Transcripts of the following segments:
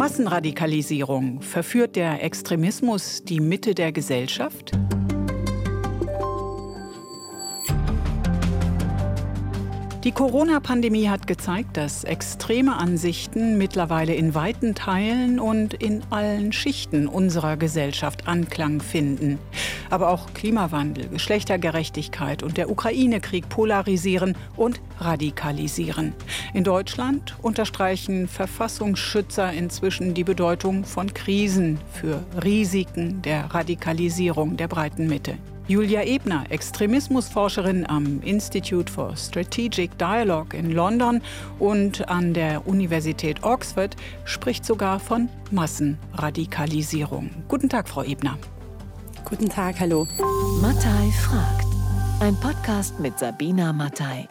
Massenradikalisierung. Verführt der Extremismus die Mitte der Gesellschaft? Die Corona-Pandemie hat gezeigt, dass extreme Ansichten mittlerweile in weiten Teilen und in allen Schichten unserer Gesellschaft Anklang finden. Aber auch Klimawandel, Geschlechtergerechtigkeit und der Ukraine-Krieg polarisieren und radikalisieren. In Deutschland unterstreichen Verfassungsschützer inzwischen die Bedeutung von Krisen für Risiken der Radikalisierung der breiten Mitte. Julia Ebner, Extremismusforscherin am Institute for Strategic Dialogue in London und an der Universität Oxford, spricht sogar von Massenradikalisierung. Guten Tag, Frau Ebner. Guten Tag, hallo. Mattei fragt. Ein Podcast mit Sabina Mattei.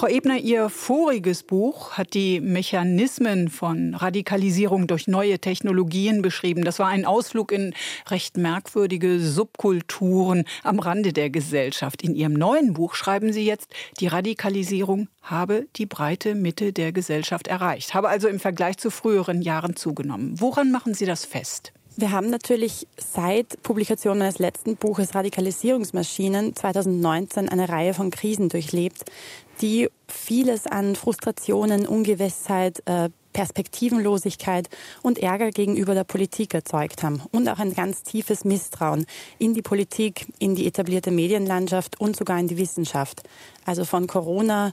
Frau Ebner, Ihr voriges Buch hat die Mechanismen von Radikalisierung durch neue Technologien beschrieben. Das war ein Ausflug in recht merkwürdige Subkulturen am Rande der Gesellschaft. In Ihrem neuen Buch schreiben Sie jetzt, die Radikalisierung habe die breite Mitte der Gesellschaft erreicht, habe also im Vergleich zu früheren Jahren zugenommen. Woran machen Sie das fest? Wir haben natürlich seit Publikation meines letzten Buches Radikalisierungsmaschinen 2019 eine Reihe von Krisen durchlebt, die vieles an Frustrationen, Ungewissheit, äh, Perspektivenlosigkeit und Ärger gegenüber der Politik erzeugt haben und auch ein ganz tiefes Misstrauen in die Politik, in die etablierte Medienlandschaft und sogar in die Wissenschaft. Also von Corona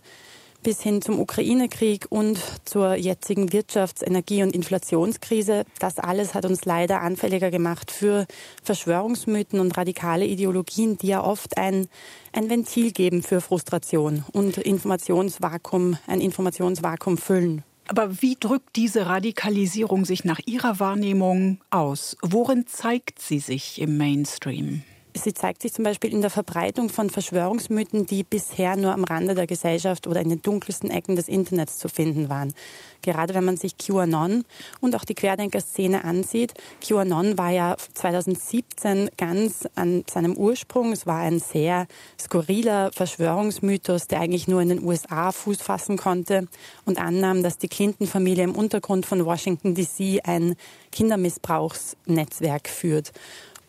bis hin zum Ukraine-Krieg und zur jetzigen Wirtschafts-, Energie- und Inflationskrise. Das alles hat uns leider anfälliger gemacht für Verschwörungsmythen und radikale Ideologien, die ja oft ein, ein Ventil geben für Frustration und Informationsvakuum, ein Informationsvakuum füllen. Aber wie drückt diese Radikalisierung sich nach Ihrer Wahrnehmung aus? Worin zeigt sie sich im Mainstream? Sie zeigt sich zum Beispiel in der Verbreitung von Verschwörungsmythen, die bisher nur am Rande der Gesellschaft oder in den dunkelsten Ecken des Internets zu finden waren. Gerade wenn man sich QAnon und auch die Querdenker-Szene ansieht. QAnon war ja 2017 ganz an seinem Ursprung. Es war ein sehr skurriler Verschwörungsmythos, der eigentlich nur in den USA Fuß fassen konnte und annahm, dass die Clinton-Familie im Untergrund von Washington DC ein Kindermissbrauchsnetzwerk führt.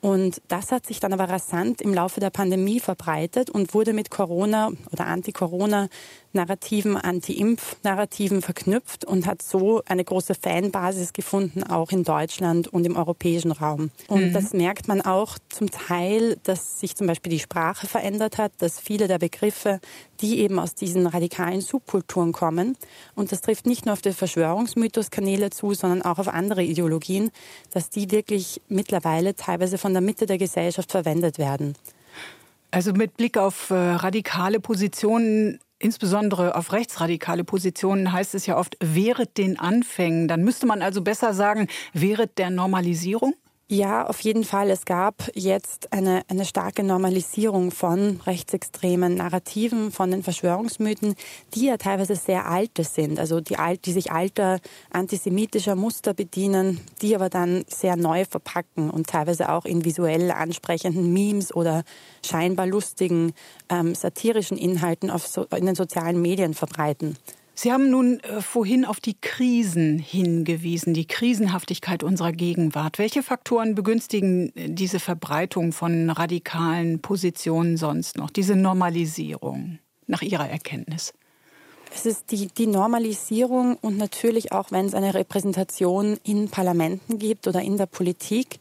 Und das hat sich dann aber rasant im Laufe der Pandemie verbreitet und wurde mit Corona oder Anti-Corona Narrativen, Anti-Impf-Narrativen verknüpft und hat so eine große Fanbasis gefunden, auch in Deutschland und im europäischen Raum. Und mhm. das merkt man auch zum Teil, dass sich zum Beispiel die Sprache verändert hat, dass viele der Begriffe, die eben aus diesen radikalen Subkulturen kommen, und das trifft nicht nur auf die Verschwörungsmythos-Kanäle zu, sondern auch auf andere Ideologien, dass die wirklich mittlerweile teilweise von der Mitte der Gesellschaft verwendet werden. Also mit Blick auf äh, radikale Positionen insbesondere auf rechtsradikale Positionen heißt es ja oft, wehret den Anfängen. Dann müsste man also besser sagen, wehret der Normalisierung? Ja, auf jeden Fall. Es gab jetzt eine, eine starke Normalisierung von rechtsextremen Narrativen, von den Verschwörungsmythen, die ja teilweise sehr alte sind, also die, alt, die sich alter antisemitischer Muster bedienen, die aber dann sehr neu verpacken und teilweise auch in visuell ansprechenden Memes oder scheinbar lustigen ähm, satirischen Inhalten auf so, in den sozialen Medien verbreiten. Sie haben nun äh, vorhin auf die Krisen hingewiesen, die Krisenhaftigkeit unserer Gegenwart. Welche Faktoren begünstigen äh, diese Verbreitung von radikalen Positionen sonst noch, diese Normalisierung nach Ihrer Erkenntnis? Es ist die, die Normalisierung und natürlich auch, wenn es eine Repräsentation in Parlamenten gibt oder in der Politik.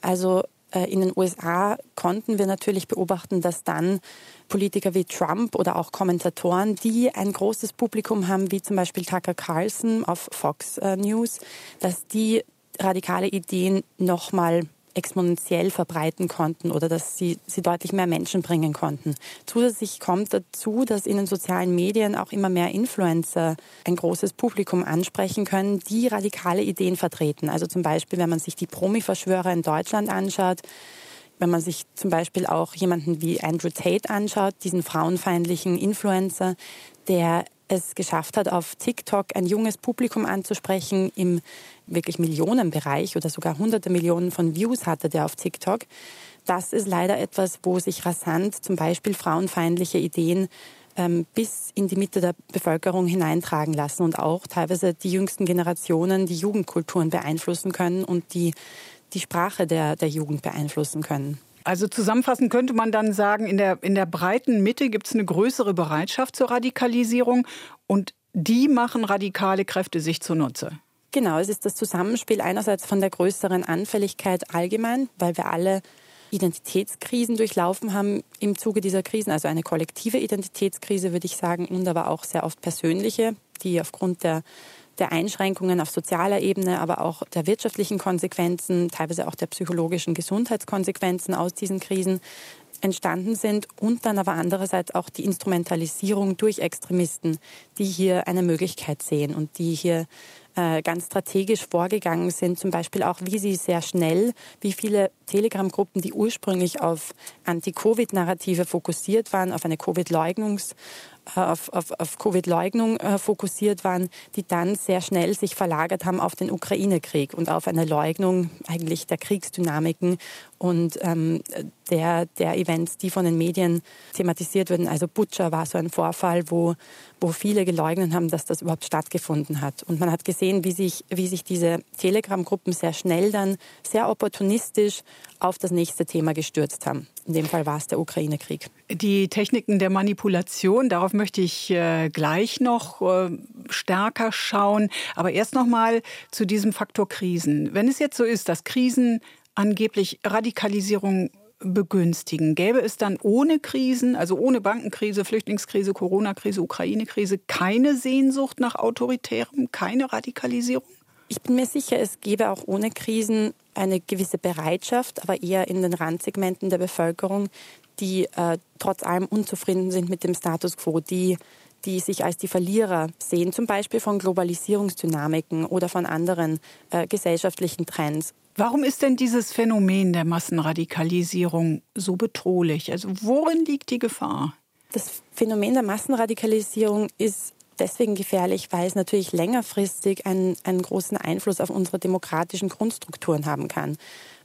Also in den USA konnten wir natürlich beobachten, dass dann Politiker wie Trump oder auch Kommentatoren, die ein großes Publikum haben, wie zum Beispiel Tucker Carlson auf Fox äh, News, dass die radikale Ideen nochmal exponentiell verbreiten konnten oder dass sie, sie deutlich mehr Menschen bringen konnten. Zusätzlich kommt dazu, dass in den sozialen Medien auch immer mehr Influencer ein großes Publikum ansprechen können, die radikale Ideen vertreten. Also zum Beispiel, wenn man sich die Promi-Verschwörer in Deutschland anschaut, wenn man sich zum Beispiel auch jemanden wie Andrew Tate anschaut, diesen frauenfeindlichen Influencer, der es geschafft hat, auf TikTok ein junges Publikum anzusprechen im wirklich Millionenbereich oder sogar hunderte Millionen von Views hatte der auf TikTok. Das ist leider etwas, wo sich rasant zum Beispiel frauenfeindliche Ideen ähm, bis in die Mitte der Bevölkerung hineintragen lassen und auch teilweise die jüngsten Generationen die Jugendkulturen beeinflussen können und die, die Sprache der, der Jugend beeinflussen können. Also zusammenfassend könnte man dann sagen, in der, in der breiten Mitte gibt es eine größere Bereitschaft zur Radikalisierung und die machen radikale Kräfte sich zunutze. Genau, es ist das Zusammenspiel einerseits von der größeren Anfälligkeit allgemein, weil wir alle Identitätskrisen durchlaufen haben im Zuge dieser Krisen, also eine kollektive Identitätskrise, würde ich sagen, und aber auch sehr oft persönliche, die aufgrund der, der Einschränkungen auf sozialer Ebene, aber auch der wirtschaftlichen Konsequenzen, teilweise auch der psychologischen Gesundheitskonsequenzen aus diesen Krisen entstanden sind und dann aber andererseits auch die Instrumentalisierung durch Extremisten, die hier eine Möglichkeit sehen und die hier äh, ganz strategisch vorgegangen sind, zum Beispiel auch, wie sie sehr schnell, wie viele Telegram-Gruppen, die ursprünglich auf Anti-Covid-Narrative fokussiert waren, auf eine Covid-Leugnungs- äh, auf, auf, auf Covid-Leugnung äh, fokussiert waren, die dann sehr schnell sich verlagert haben auf den Ukraine-Krieg und auf eine Leugnung eigentlich der Kriegsdynamiken und ähm, der, der Events, die von den Medien thematisiert wurden. Also Butcher war so ein Vorfall, wo, wo viele geleugnet haben, dass das überhaupt stattgefunden hat. Und man hat gesehen, wie sich, wie sich diese Telegram-Gruppen sehr schnell dann sehr opportunistisch auf das nächste Thema gestürzt haben. In dem Fall war es der Ukraine-Krieg. Die Techniken der Manipulation, darauf möchte ich äh, gleich noch äh, stärker schauen. Aber erst noch mal zu diesem Faktor Krisen. Wenn es jetzt so ist, dass Krisen angeblich Radikalisierung begünstigen. Gäbe es dann ohne Krisen, also ohne Bankenkrise, Flüchtlingskrise, Corona-Krise, Ukraine-Krise, keine Sehnsucht nach Autoritärem, keine Radikalisierung? Ich bin mir sicher, es gäbe auch ohne Krisen eine gewisse Bereitschaft, aber eher in den Randsegmenten der Bevölkerung, die äh, trotz allem unzufrieden sind mit dem Status quo, die, die sich als die Verlierer sehen, zum Beispiel von Globalisierungsdynamiken oder von anderen äh, gesellschaftlichen Trends. Warum ist denn dieses Phänomen der Massenradikalisierung so bedrohlich? Also worin liegt die Gefahr? Das Phänomen der Massenradikalisierung ist deswegen gefährlich, weil es natürlich längerfristig einen, einen großen Einfluss auf unsere demokratischen Grundstrukturen haben kann,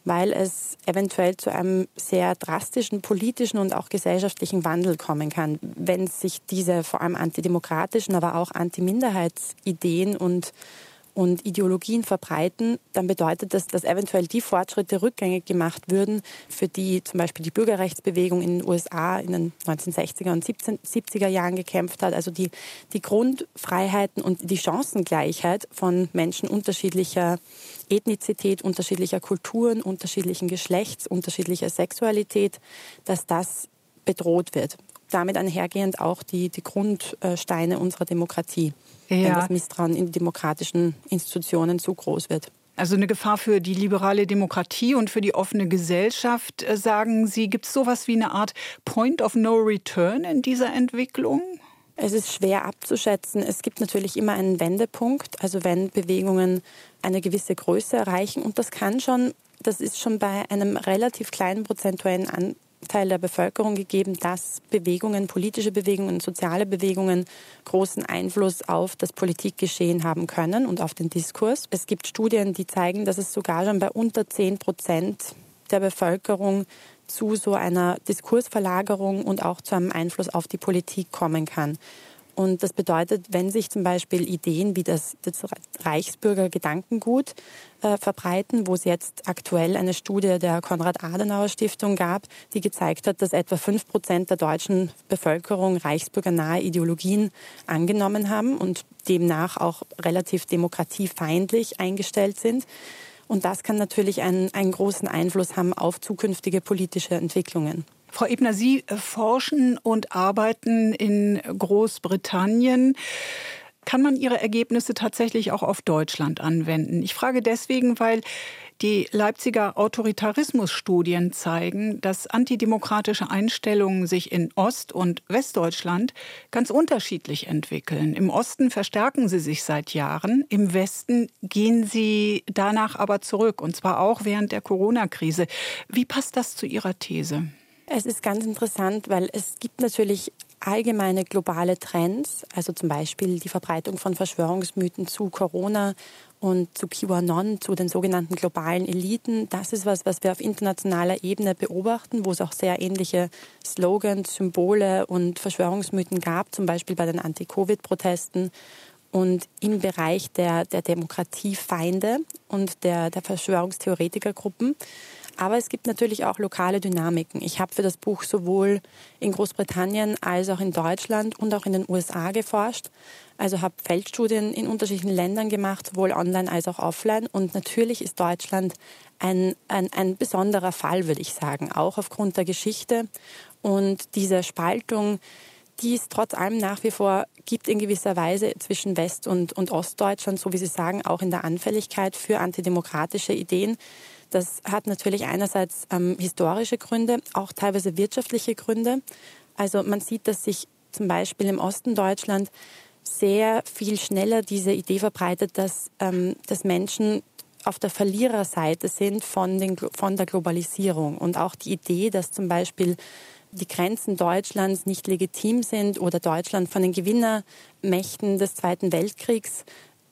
weil es eventuell zu einem sehr drastischen politischen und auch gesellschaftlichen Wandel kommen kann, wenn sich diese vor allem antidemokratischen, aber auch Antiminderheitsideen und und Ideologien verbreiten, dann bedeutet das, dass eventuell die Fortschritte rückgängig gemacht würden, für die zum Beispiel die Bürgerrechtsbewegung in den USA in den 1960er und 70er Jahren gekämpft hat. Also die, die Grundfreiheiten und die Chancengleichheit von Menschen unterschiedlicher Ethnizität, unterschiedlicher Kulturen, unterschiedlichen Geschlechts, unterschiedlicher Sexualität, dass das bedroht wird. Damit einhergehend auch die, die Grundsteine unserer Demokratie ja. wenn das Misstrauen in demokratischen Institutionen zu groß wird. Also eine Gefahr für die liberale Demokratie und für die offene Gesellschaft, äh, sagen Sie. Gibt es sowas wie eine Art Point of No Return in dieser Entwicklung? Es ist schwer abzuschätzen. Es gibt natürlich immer einen Wendepunkt, also wenn Bewegungen eine gewisse Größe erreichen. Und das kann schon, das ist schon bei einem relativ kleinen prozentuellen Teil der Bevölkerung gegeben, dass Bewegungen, politische Bewegungen, soziale Bewegungen großen Einfluss auf das Politikgeschehen haben können und auf den Diskurs. Es gibt Studien, die zeigen, dass es sogar schon bei unter 10 Prozent der Bevölkerung zu so einer Diskursverlagerung und auch zu einem Einfluss auf die Politik kommen kann. Und das bedeutet, wenn sich zum Beispiel Ideen wie das, das Reichsbürger Gedankengut äh, verbreiten, wo es jetzt aktuell eine Studie der Konrad-Adenauer-Stiftung gab, die gezeigt hat, dass etwa fünf Prozent der deutschen Bevölkerung reichsbürgernahe Ideologien angenommen haben und demnach auch relativ demokratiefeindlich eingestellt sind. Und das kann natürlich einen, einen großen Einfluss haben auf zukünftige politische Entwicklungen. Frau Ebner, Sie äh, forschen und arbeiten in Großbritannien. Kann man Ihre Ergebnisse tatsächlich auch auf Deutschland anwenden? Ich frage deswegen, weil die Leipziger Autoritarismusstudien zeigen, dass antidemokratische Einstellungen sich in Ost- und Westdeutschland ganz unterschiedlich entwickeln. Im Osten verstärken sie sich seit Jahren, im Westen gehen sie danach aber zurück, und zwar auch während der Corona-Krise. Wie passt das zu Ihrer These? Es ist ganz interessant, weil es gibt natürlich allgemeine globale Trends, also zum Beispiel die Verbreitung von Verschwörungsmythen zu Corona und zu QAnon, zu den sogenannten globalen Eliten, das ist was, was wir auf internationaler Ebene beobachten, wo es auch sehr ähnliche Slogans, Symbole und Verschwörungsmythen gab, zum Beispiel bei den Anti-Covid-Protesten. Und im Bereich der, der Demokratiefeinde und der, der Verschwörungstheoretikergruppen aber es gibt natürlich auch lokale Dynamiken. Ich habe für das Buch sowohl in Großbritannien als auch in Deutschland und auch in den USA geforscht. Also habe Feldstudien in unterschiedlichen Ländern gemacht, sowohl online als auch offline. Und natürlich ist Deutschland ein, ein, ein besonderer Fall, würde ich sagen, auch aufgrund der Geschichte. Und diese Spaltung, die es trotz allem nach wie vor gibt in gewisser Weise zwischen West- und, und Ostdeutschland, so wie Sie sagen, auch in der Anfälligkeit für antidemokratische Ideen. Das hat natürlich einerseits ähm, historische Gründe, auch teilweise wirtschaftliche Gründe. Also man sieht, dass sich zum Beispiel im Osten Deutschland sehr viel schneller diese Idee verbreitet, dass, ähm, dass Menschen auf der Verliererseite sind von, den, von der Globalisierung. Und auch die Idee, dass zum Beispiel die Grenzen Deutschlands nicht legitim sind oder Deutschland von den Gewinnermächten des Zweiten Weltkriegs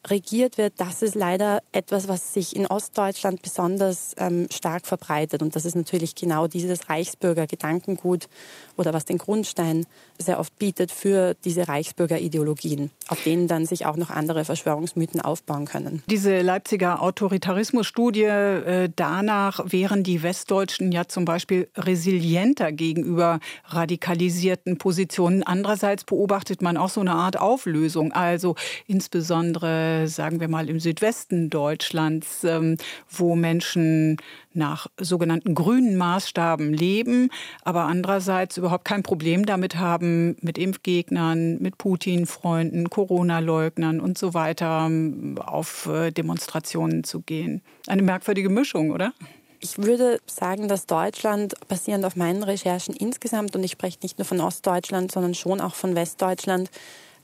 regiert wird, das ist leider etwas, was sich in Ostdeutschland besonders ähm, stark verbreitet. Und das ist natürlich genau dieses Reichsbürger-Gedankengut oder was den Grundstein sehr oft bietet für diese Reichsbürger-Ideologien, auf denen dann sich auch noch andere Verschwörungsmythen aufbauen können. Diese Leipziger Autoritarismusstudie, äh, danach wären die Westdeutschen ja zum Beispiel resilienter gegenüber radikalisierten Positionen. Andererseits beobachtet man auch so eine Art Auflösung, also insbesondere sagen wir mal, im Südwesten Deutschlands, ähm, wo Menschen nach sogenannten grünen Maßstaben leben, aber andererseits überhaupt kein Problem damit haben, mit Impfgegnern, mit Putin-Freunden, Corona-Leugnern und so weiter ähm, auf äh, Demonstrationen zu gehen. Eine merkwürdige Mischung, oder? Ich würde sagen, dass Deutschland, basierend auf meinen Recherchen insgesamt, und ich spreche nicht nur von Ostdeutschland, sondern schon auch von Westdeutschland,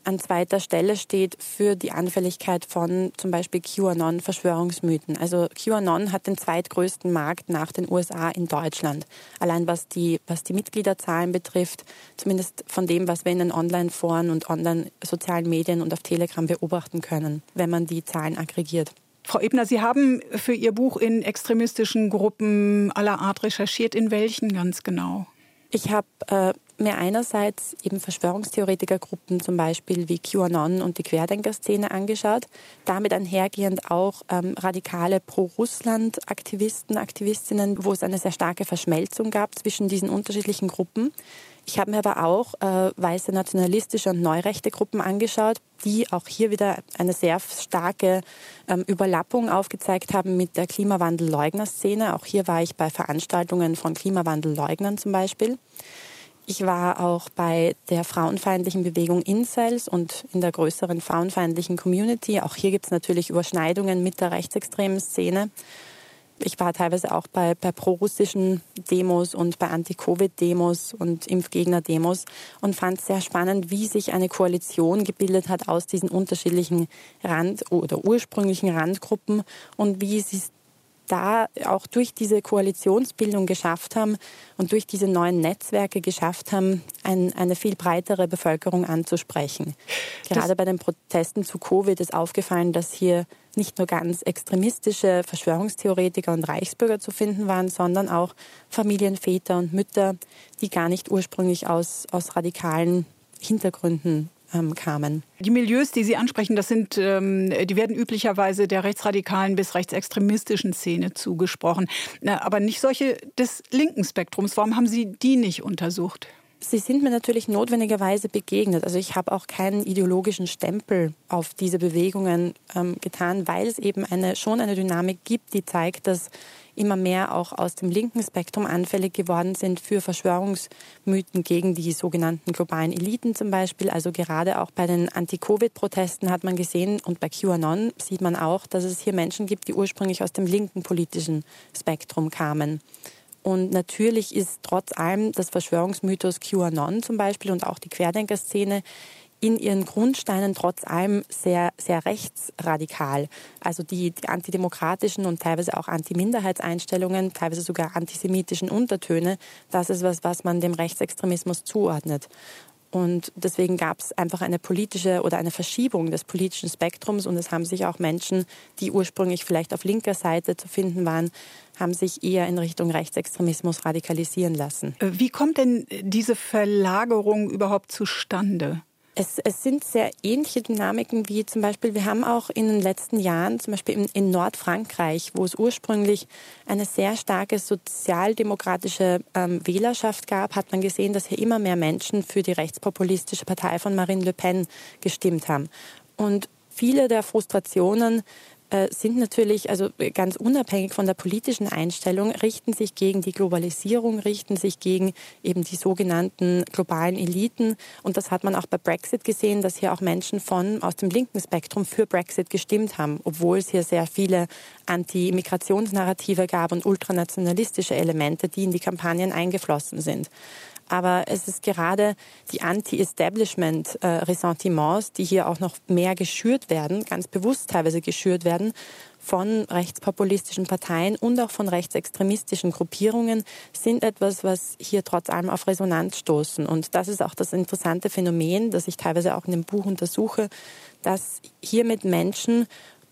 an zweiter Stelle steht für die Anfälligkeit von zum Beispiel QAnon-Verschwörungsmythen. Also QAnon hat den zweitgrößten Markt nach den USA in Deutschland. Allein was die, was die Mitgliederzahlen betrifft, zumindest von dem, was wir in den Online-Foren und online-sozialen Medien und auf Telegram beobachten können, wenn man die Zahlen aggregiert. Frau Ebner, Sie haben für Ihr Buch in extremistischen Gruppen aller Art recherchiert. In welchen ganz genau? Ich habe äh, mir einerseits eben Verschwörungstheoretikergruppen zum Beispiel wie QAnon und die Querdenker-Szene angeschaut, damit einhergehend auch ähm, radikale Pro-Russland-Aktivisten, Aktivistinnen, wo es eine sehr starke Verschmelzung gab zwischen diesen unterschiedlichen Gruppen. Ich habe mir aber auch äh, weiße nationalistische und neurechte Gruppen angeschaut, die auch hier wieder eine sehr starke ähm, Überlappung aufgezeigt haben mit der Klimawandelleugner-Szene. Auch hier war ich bei Veranstaltungen von Klimawandelleugnern zum Beispiel. Ich war auch bei der frauenfeindlichen Bewegung Incels und in der größeren frauenfeindlichen Community. Auch hier gibt es natürlich Überschneidungen mit der rechtsextremen Szene. Ich war teilweise auch bei, bei pro-russischen Demos und bei Anti-Covid-Demos und Impfgegner-Demos und fand es sehr spannend, wie sich eine Koalition gebildet hat aus diesen unterschiedlichen Rand- oder ursprünglichen Randgruppen und wie sie da auch durch diese Koalitionsbildung geschafft haben und durch diese neuen Netzwerke geschafft haben, ein, eine viel breitere Bevölkerung anzusprechen. Gerade das bei den Protesten zu Covid ist aufgefallen, dass hier nicht nur ganz extremistische Verschwörungstheoretiker und Reichsbürger zu finden waren, sondern auch Familienväter und Mütter, die gar nicht ursprünglich aus, aus radikalen Hintergründen ähm, kamen. Die Milieus, die Sie ansprechen, das sind, ähm, die werden üblicherweise der rechtsradikalen bis rechtsextremistischen Szene zugesprochen, aber nicht solche des linken Spektrums. Warum haben Sie die nicht untersucht? Sie sind mir natürlich notwendigerweise begegnet. Also ich habe auch keinen ideologischen Stempel auf diese Bewegungen ähm, getan, weil es eben eine, schon eine Dynamik gibt, die zeigt, dass immer mehr auch aus dem linken Spektrum anfällig geworden sind für Verschwörungsmythen gegen die sogenannten globalen Eliten zum Beispiel. Also gerade auch bei den Anti-Covid-Protesten hat man gesehen und bei QAnon sieht man auch, dass es hier Menschen gibt, die ursprünglich aus dem linken politischen Spektrum kamen. Und natürlich ist trotz allem das Verschwörungsmythos QAnon zum Beispiel und auch die Querdenker-Szene in ihren Grundsteinen trotz allem sehr, sehr rechtsradikal. Also die, die antidemokratischen und teilweise auch Antiminderheitseinstellungen, teilweise sogar antisemitischen Untertöne, das ist was, was man dem Rechtsextremismus zuordnet. Und deswegen gab es einfach eine politische oder eine Verschiebung des politischen Spektrums und es haben sich auch Menschen, die ursprünglich vielleicht auf linker Seite zu finden waren, haben sich eher in Richtung Rechtsextremismus radikalisieren lassen. Wie kommt denn diese Verlagerung überhaupt zustande? Es, es, sind sehr ähnliche Dynamiken wie zum Beispiel, wir haben auch in den letzten Jahren, zum Beispiel in, in Nordfrankreich, wo es ursprünglich eine sehr starke sozialdemokratische ähm, Wählerschaft gab, hat man gesehen, dass hier immer mehr Menschen für die rechtspopulistische Partei von Marine Le Pen gestimmt haben. Und viele der Frustrationen sind natürlich, also ganz unabhängig von der politischen Einstellung, richten sich gegen die Globalisierung, richten sich gegen eben die sogenannten globalen Eliten. Und das hat man auch bei Brexit gesehen, dass hier auch Menschen von aus dem linken Spektrum für Brexit gestimmt haben, obwohl es hier sehr viele Anti-Immigrationsnarrative gab und ultranationalistische Elemente, die in die Kampagnen eingeflossen sind aber es ist gerade die Anti-Establishment-Ressentiments, die hier auch noch mehr geschürt werden, ganz bewusst teilweise geschürt werden von rechtspopulistischen Parteien und auch von rechtsextremistischen Gruppierungen, sind etwas, was hier trotz allem auf Resonanz stoßen. Und das ist auch das interessante Phänomen, das ich teilweise auch in dem Buch untersuche, dass hier mit Menschen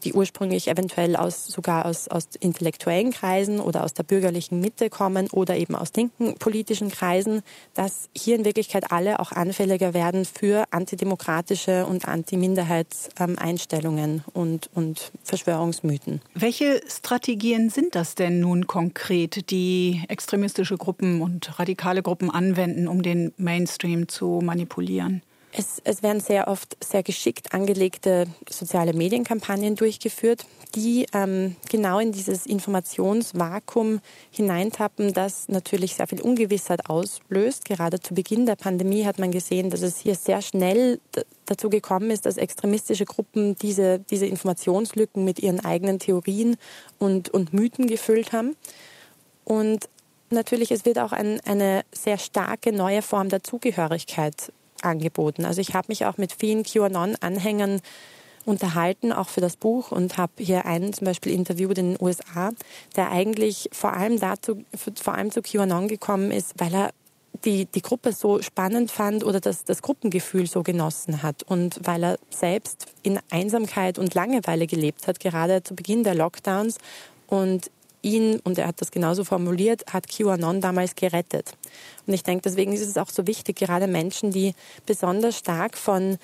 die ursprünglich eventuell aus, sogar aus, aus intellektuellen Kreisen oder aus der bürgerlichen Mitte kommen oder eben aus linken politischen Kreisen, dass hier in Wirklichkeit alle auch anfälliger werden für antidemokratische und Anti-Minderheitseinstellungen und, und Verschwörungsmythen. Welche Strategien sind das denn nun konkret, die extremistische Gruppen und radikale Gruppen anwenden, um den Mainstream zu manipulieren? Es, es, werden sehr oft sehr geschickt angelegte soziale Medienkampagnen durchgeführt, die ähm, genau in dieses Informationsvakuum hineintappen, das natürlich sehr viel Ungewissheit auslöst. Gerade zu Beginn der Pandemie hat man gesehen, dass es hier sehr schnell dazu gekommen ist, dass extremistische Gruppen diese, diese Informationslücken mit ihren eigenen Theorien und, und Mythen gefüllt haben. Und natürlich, es wird auch ein, eine sehr starke neue Form der Zugehörigkeit angeboten. Also ich habe mich auch mit vielen QAnon-Anhängern unterhalten, auch für das Buch und habe hier einen zum Beispiel interviewt in den USA, der eigentlich vor allem dazu, vor allem zu QAnon gekommen ist, weil er die, die Gruppe so spannend fand oder das, das Gruppengefühl so genossen hat und weil er selbst in Einsamkeit und Langeweile gelebt hat, gerade zu Beginn der Lockdowns und ihn, und er hat das genauso formuliert, hat QAnon damals gerettet. Und ich denke, deswegen ist es auch so wichtig, gerade Menschen, die besonders stark von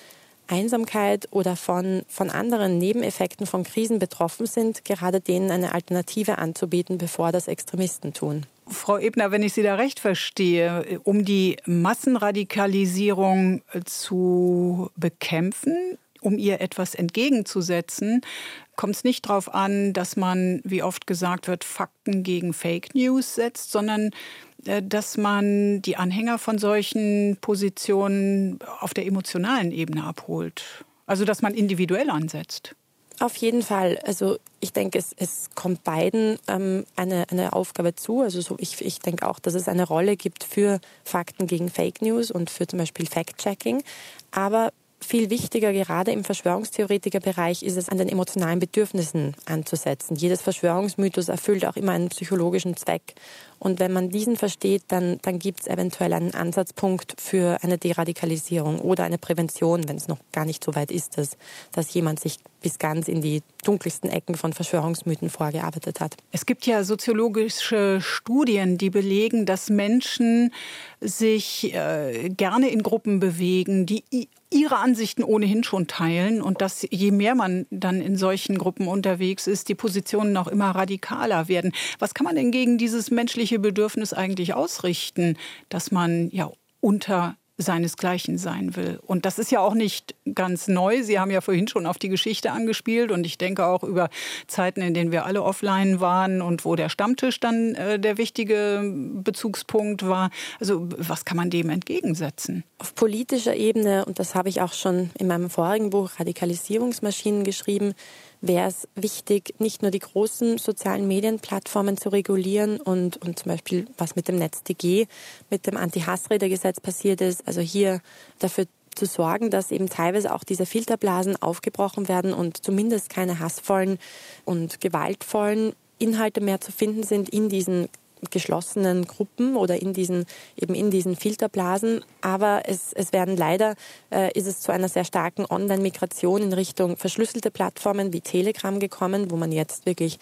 Einsamkeit oder von, von anderen Nebeneffekten von Krisen betroffen sind, gerade denen eine Alternative anzubieten, bevor das Extremisten tun. Frau Ebner, wenn ich Sie da recht verstehe, um die Massenradikalisierung zu bekämpfen, um ihr etwas entgegenzusetzen, kommt es nicht darauf an, dass man, wie oft gesagt wird, Fakten gegen Fake News setzt, sondern äh, dass man die Anhänger von solchen Positionen auf der emotionalen Ebene abholt. Also dass man individuell ansetzt. Auf jeden Fall. Also ich denke, es, es kommt beiden ähm, eine, eine Aufgabe zu. Also so ich, ich denke auch, dass es eine Rolle gibt für Fakten gegen Fake News und für zum Beispiel Fact-Checking. Aber viel wichtiger, gerade im Verschwörungstheoretikerbereich, ist es, an den emotionalen Bedürfnissen anzusetzen. Jedes Verschwörungsmythos erfüllt auch immer einen psychologischen Zweck. Und wenn man diesen versteht, dann, dann gibt es eventuell einen Ansatzpunkt für eine Deradikalisierung oder eine Prävention, wenn es noch gar nicht so weit ist, dass, dass jemand sich bis ganz in die dunkelsten Ecken von Verschwörungsmythen vorgearbeitet hat. Es gibt ja soziologische Studien, die belegen, dass Menschen sich äh, gerne in Gruppen bewegen, die ihre Ansichten ohnehin schon teilen und dass je mehr man dann in solchen Gruppen unterwegs ist, die Positionen auch immer radikaler werden. Was kann man denn gegen dieses menschliche Bedürfnis eigentlich ausrichten, dass man ja unter seinesgleichen sein will. Und das ist ja auch nicht ganz neu. Sie haben ja vorhin schon auf die Geschichte angespielt und ich denke auch über Zeiten, in denen wir alle offline waren und wo der Stammtisch dann äh, der wichtige Bezugspunkt war. Also was kann man dem entgegensetzen? Auf politischer Ebene, und das habe ich auch schon in meinem vorigen Buch Radikalisierungsmaschinen geschrieben, wäre es wichtig, nicht nur die großen sozialen Medienplattformen zu regulieren und, und zum Beispiel, was mit dem NetzDG, mit dem Anti-Hassrede-Gesetz passiert ist, also hier dafür zu sorgen, dass eben teilweise auch diese Filterblasen aufgebrochen werden und zumindest keine hassvollen und gewaltvollen Inhalte mehr zu finden sind in diesen geschlossenen Gruppen oder in diesen, eben in diesen Filterblasen. Aber es, es werden leider, äh, ist es zu einer sehr starken Online-Migration in Richtung verschlüsselte Plattformen wie Telegram gekommen, wo man jetzt wirklich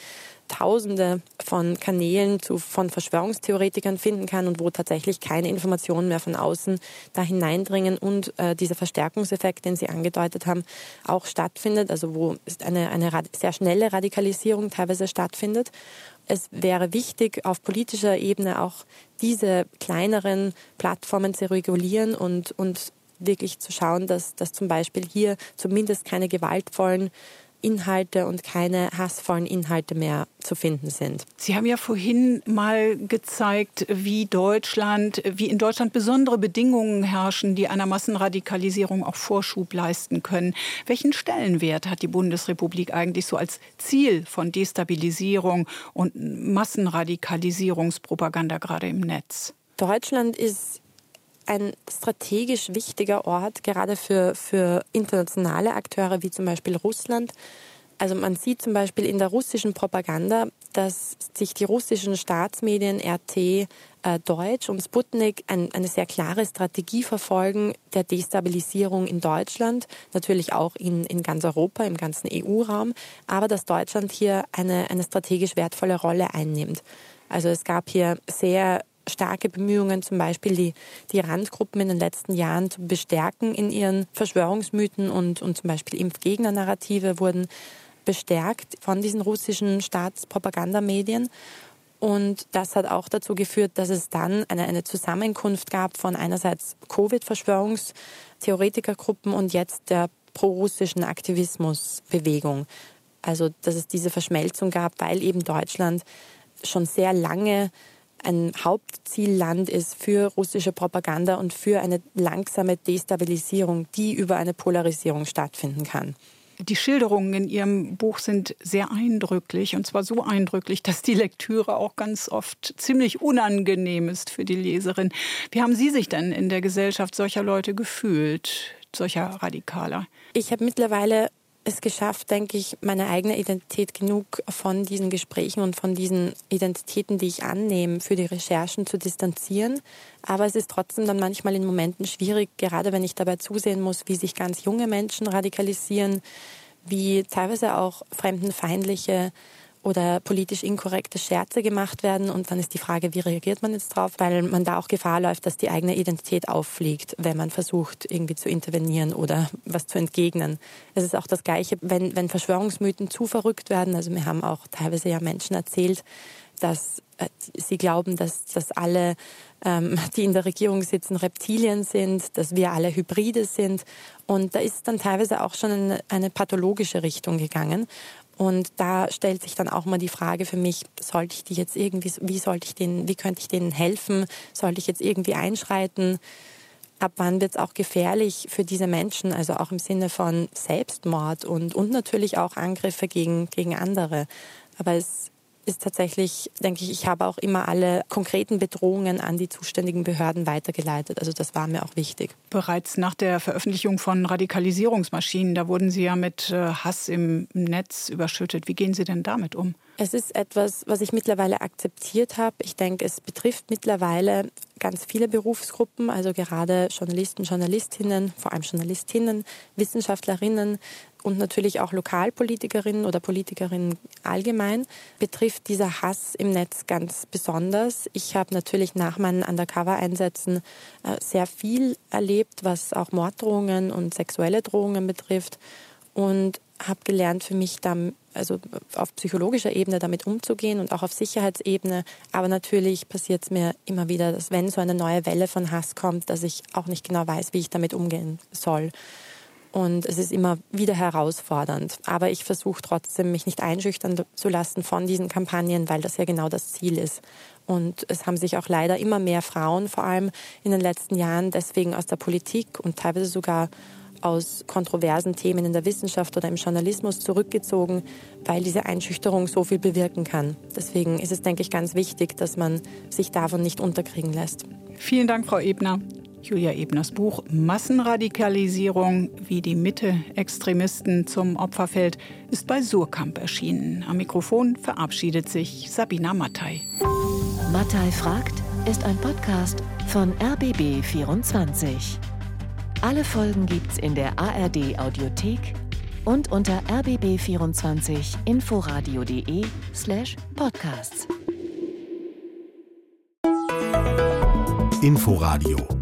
Tausende von Kanälen zu, von Verschwörungstheoretikern finden kann und wo tatsächlich keine Informationen mehr von außen da hineindringen und äh, dieser Verstärkungseffekt, den Sie angedeutet haben, auch stattfindet, also wo eine, eine sehr schnelle Radikalisierung teilweise stattfindet. Es wäre wichtig, auf politischer Ebene auch diese kleineren Plattformen zu regulieren und, und wirklich zu schauen, dass, dass zum Beispiel hier zumindest keine gewaltvollen Inhalte und keine hassvollen Inhalte mehr zu finden sind. Sie haben ja vorhin mal gezeigt, wie Deutschland, wie in Deutschland besondere Bedingungen herrschen, die einer Massenradikalisierung auch Vorschub leisten können. Welchen Stellenwert hat die Bundesrepublik eigentlich so als Ziel von Destabilisierung und Massenradikalisierungspropaganda gerade im Netz? Deutschland ist ein strategisch wichtiger Ort, gerade für, für internationale Akteure wie zum Beispiel Russland. Also man sieht zum Beispiel in der russischen Propaganda, dass sich die russischen Staatsmedien RT äh, Deutsch und Sputnik ein, eine sehr klare Strategie verfolgen der Destabilisierung in Deutschland, natürlich auch in, in ganz Europa, im ganzen EU-Raum, aber dass Deutschland hier eine, eine strategisch wertvolle Rolle einnimmt. Also es gab hier sehr starke Bemühungen, zum Beispiel die, die Randgruppen in den letzten Jahren zu bestärken in ihren Verschwörungsmythen und, und zum Beispiel Impfgegner-Narrative wurden bestärkt von diesen russischen Staatspropagandamedien. Und das hat auch dazu geführt, dass es dann eine, eine Zusammenkunft gab von einerseits Covid-Verschwörungstheoretikergruppen und jetzt der pro-russischen Aktivismusbewegung. Also, dass es diese Verschmelzung gab, weil eben Deutschland schon sehr lange ein Hauptzielland ist für russische Propaganda und für eine langsame Destabilisierung, die über eine Polarisierung stattfinden kann. Die Schilderungen in Ihrem Buch sind sehr eindrücklich und zwar so eindrücklich, dass die Lektüre auch ganz oft ziemlich unangenehm ist für die Leserin. Wie haben Sie sich denn in der Gesellschaft solcher Leute gefühlt, solcher Radikaler? Ich habe mittlerweile es geschafft, denke ich, meine eigene Identität genug von diesen Gesprächen und von diesen Identitäten, die ich annehme, für die Recherchen zu distanzieren. Aber es ist trotzdem dann manchmal in Momenten schwierig, gerade wenn ich dabei zusehen muss, wie sich ganz junge Menschen radikalisieren, wie teilweise auch fremdenfeindliche oder politisch inkorrekte Scherze gemacht werden. Und dann ist die Frage, wie reagiert man jetzt drauf? Weil man da auch Gefahr läuft, dass die eigene Identität auffliegt, wenn man versucht, irgendwie zu intervenieren oder was zu entgegnen. Es ist auch das Gleiche, wenn, wenn Verschwörungsmythen zu verrückt werden. Also mir haben auch teilweise ja Menschen erzählt, dass äh, sie glauben, dass, dass alle, ähm, die in der Regierung sitzen, Reptilien sind, dass wir alle Hybride sind. Und da ist dann teilweise auch schon eine, eine pathologische Richtung gegangen. Und da stellt sich dann auch mal die Frage für mich, sollte ich die jetzt irgendwie, wie sollte ich denen, wie könnte ich denen helfen? Sollte ich jetzt irgendwie einschreiten? Ab wann wird es auch gefährlich für diese Menschen, also auch im Sinne von Selbstmord und, und natürlich auch Angriffe gegen, gegen andere. Aber es ist tatsächlich, denke ich, ich habe auch immer alle konkreten Bedrohungen an die zuständigen Behörden weitergeleitet. Also das war mir auch wichtig. Bereits nach der Veröffentlichung von Radikalisierungsmaschinen, da wurden Sie ja mit äh, Hass im Netz überschüttet. Wie gehen Sie denn damit um? Es ist etwas, was ich mittlerweile akzeptiert habe. Ich denke, es betrifft mittlerweile ganz viele Berufsgruppen, also gerade Journalisten, Journalistinnen, vor allem Journalistinnen, Wissenschaftlerinnen, und natürlich auch Lokalpolitikerinnen oder Politikerinnen allgemein betrifft dieser Hass im Netz ganz besonders. Ich habe natürlich nach meinen Undercover-Einsätzen äh, sehr viel erlebt, was auch Morddrohungen und sexuelle Drohungen betrifft und habe gelernt für mich dann also auf psychologischer Ebene damit umzugehen und auch auf Sicherheitsebene. Aber natürlich passiert es mir immer wieder, dass wenn so eine neue Welle von Hass kommt, dass ich auch nicht genau weiß, wie ich damit umgehen soll. Und es ist immer wieder herausfordernd. Aber ich versuche trotzdem, mich nicht einschüchtern zu lassen von diesen Kampagnen, weil das ja genau das Ziel ist. Und es haben sich auch leider immer mehr Frauen, vor allem in den letzten Jahren, deswegen aus der Politik und teilweise sogar aus kontroversen Themen in der Wissenschaft oder im Journalismus zurückgezogen, weil diese Einschüchterung so viel bewirken kann. Deswegen ist es, denke ich, ganz wichtig, dass man sich davon nicht unterkriegen lässt. Vielen Dank, Frau Ebner. Julia Ebners Buch Massenradikalisierung, wie die Mitte-Extremisten zum Opfer fällt, ist bei Surkamp erschienen. Am Mikrofon verabschiedet sich Sabina Mattei. Mattei fragt ist ein Podcast von RBB24. Alle Folgen gibt's in der ARD Audiothek und unter rbb24 inforadio.de slash podcasts. Inforadio